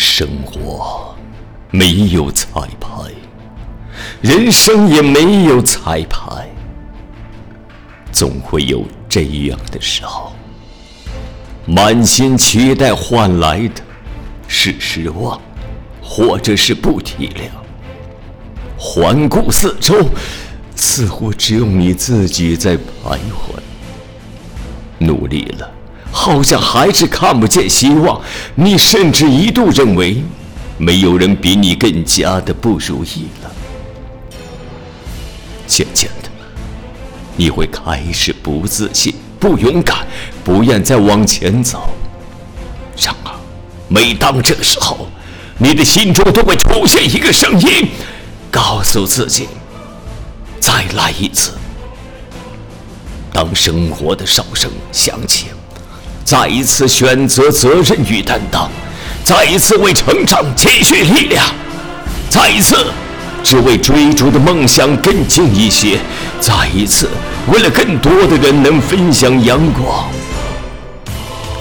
生活没有彩排，人生也没有彩排，总会有这样的时候，满心期待换来的是失望，或者是不体谅。环顾四周，似乎只有你自己在徘徊。努力了。好像还是看不见希望，你甚至一度认为，没有人比你更加的不如意了。渐渐的，你会开始不自信、不勇敢、不愿再往前走。然而，每当这个时候，你的心中都会出现一个声音，告诉自己：再来一次。当生活的哨声响起。再一次选择责任与担当，再一次为成长积蓄力量，再一次只为追逐的梦想更近一些，再一次为了更多的人能分享阳光，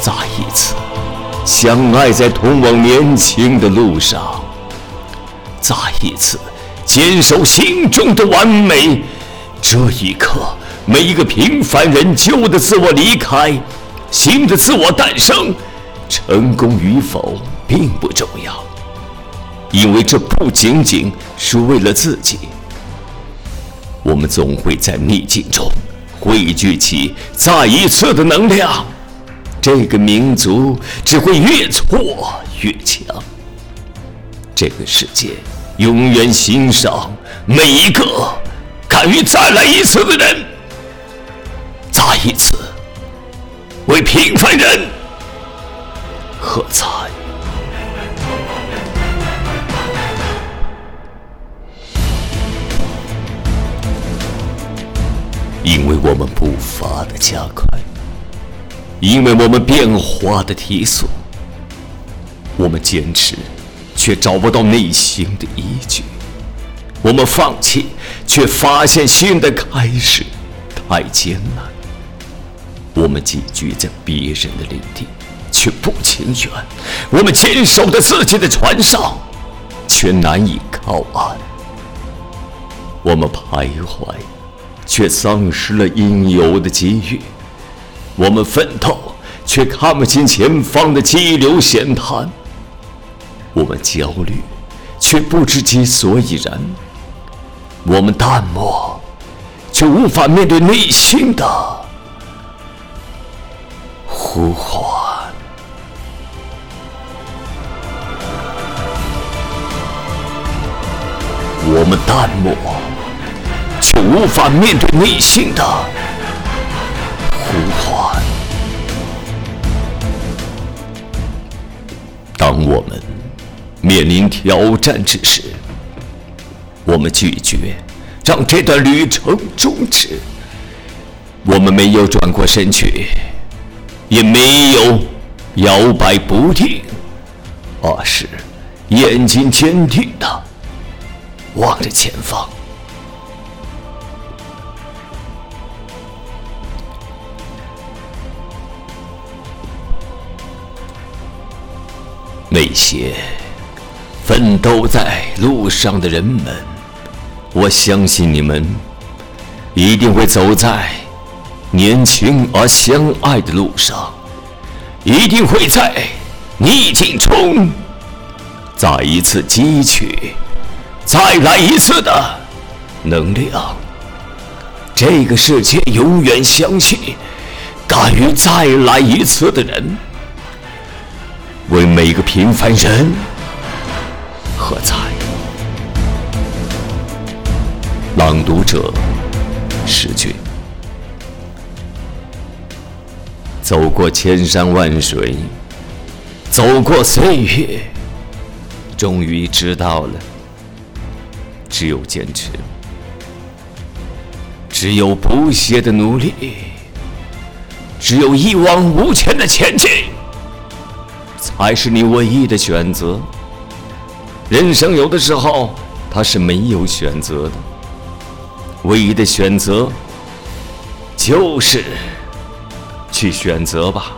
再一次相爱在通往年轻的路上，再一次坚守心中的完美。这一刻，每一个平凡人旧的自我离开。新的自我诞生，成功与否并不重要，因为这不仅仅是为了自己。我们总会在逆境中汇聚起再一次的能量，这个民族只会越挫越强。这个世界永远欣赏每一个敢于再来一次的人，再一次。为平凡人喝彩，因为我们步伐的加快，因为我们变化的提速，我们坚持却找不到内心的依据，我们放弃却发现新的开始太艰难。我们寄居在别人的领地，却不情愿；我们坚守在自己的船上，却难以靠岸。我们徘徊，却丧失了应有的机遇；我们奋斗，却看不清前方的激流险滩；我们焦虑，却不知其所以然；我们淡漠，却无法面对内心的。呼唤，我们淡漠，却无法面对内心的呼唤。当我们面临挑战之时，我们拒绝让这段旅程终止。我们没有转过身去。也没有摇摆不定，而是眼睛坚定的望着前方。那些奋斗在路上的人们，我相信你们一定会走在。年轻而相爱的路上，一定会在逆境中再一次汲取再来一次的能量。这个世界永远相信敢于再来一次的人。为每个平凡人喝彩。朗读者：诗句。走过千山万水，走过岁月，终于知道了，只有坚持，只有不懈的努力，只有一往无前的前进，才是你唯一的选择。人生有的时候，它是没有选择的，唯一的选择就是。去选择吧。